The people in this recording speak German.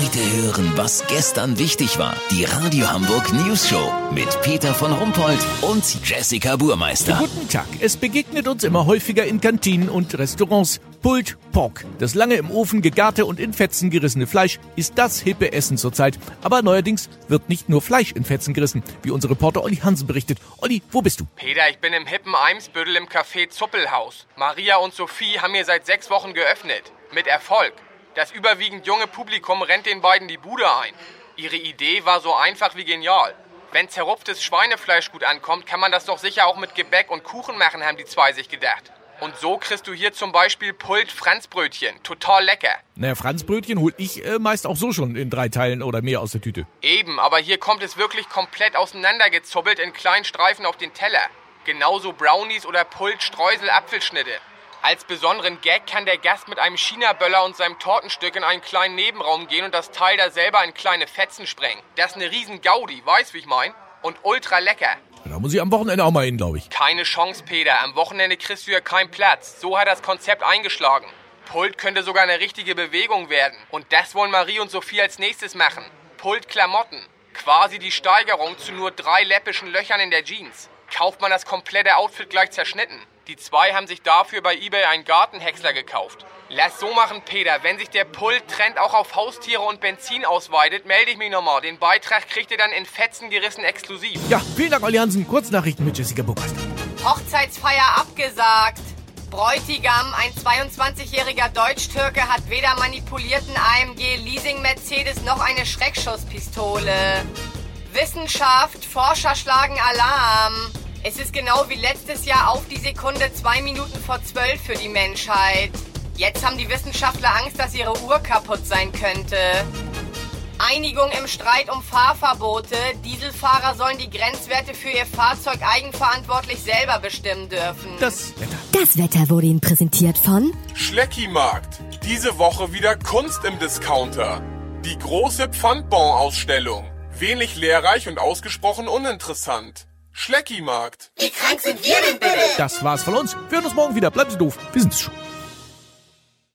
Heute hören, was gestern wichtig war. Die Radio Hamburg News Show mit Peter von Rumpold und Jessica Burmeister. Guten Tag. Es begegnet uns immer häufiger in Kantinen und Restaurants. Pulled Pork. Das lange im Ofen gegarte und in Fetzen gerissene Fleisch ist das hippe Essen zurzeit. Aber neuerdings wird nicht nur Fleisch in Fetzen gerissen, wie unser Reporter Olli Hansen berichtet. Olli, wo bist du? Peter, ich bin im hippen Eimsbüttel im Café Zuppelhaus. Maria und Sophie haben mir seit sechs Wochen geöffnet. Mit Erfolg. Das überwiegend junge Publikum rennt den beiden die Bude ein. Ihre Idee war so einfach wie genial. Wenn zerrupftes Schweinefleisch gut ankommt, kann man das doch sicher auch mit Gebäck und Kuchen machen, haben die zwei sich gedacht. Und so kriegst du hier zum Beispiel Pult Franzbrötchen. Total lecker. Naja, Franzbrötchen hol ich äh, meist auch so schon in drei Teilen oder mehr aus der Tüte. Eben, aber hier kommt es wirklich komplett auseinandergezubbelt in kleinen Streifen auf den Teller. Genauso Brownies oder Pult Streusel Apfelschnitte. Als besonderen Gag kann der Gast mit einem China-Böller und seinem Tortenstück in einen kleinen Nebenraum gehen und das Teil da selber in kleine Fetzen sprengen. Das ist eine riesen Gaudi, weißt wie ich mein? Und ultra lecker. Da muss ich am Wochenende auch mal hin, glaube ich. Keine Chance, Peter. Am Wochenende kriegst du ja keinen Platz. So hat das Konzept eingeschlagen. Pult könnte sogar eine richtige Bewegung werden. Und das wollen Marie und Sophie als nächstes machen. Pult Klamotten. Quasi die Steigerung zu nur drei läppischen Löchern in der Jeans. Kauft man das komplette Outfit gleich zerschnitten. Die zwei haben sich dafür bei eBay einen Gartenhäcksler gekauft. Lass so machen, Peter. Wenn sich der Pult-Trend auch auf Haustiere und Benzin ausweitet, melde ich mich nochmal. Den Beitrag kriegt ihr dann in Fetzen gerissen exklusiv. Ja, vielen Dank, Olli Hansen. Kurznachrichten mit Jessica Burmeister. Hochzeitsfeier abgesagt. Bräutigam, ein 22-jähriger Deutsch-Türke, hat weder manipulierten AMG Leasing Mercedes noch eine Schreckschusspistole. Wissenschaft, Forscher schlagen Alarm. Es ist genau wie letztes Jahr auf die Sekunde zwei Minuten vor zwölf für die Menschheit. Jetzt haben die Wissenschaftler Angst, dass ihre Uhr kaputt sein könnte. Einigung im Streit um Fahrverbote. Dieselfahrer sollen die Grenzwerte für ihr Fahrzeug eigenverantwortlich selber bestimmen dürfen. Das Wetter. Das Wetter wurde Ihnen präsentiert von Schleckimarkt. Diese Woche wieder Kunst im Discounter. Die große Pfandbon-Ausstellung. Wenig lehrreich und ausgesprochen uninteressant. Schleckimarkt. Das war's von uns. Wir hören uns morgen wieder. Bleiben Sie doof. Wir sind's schon.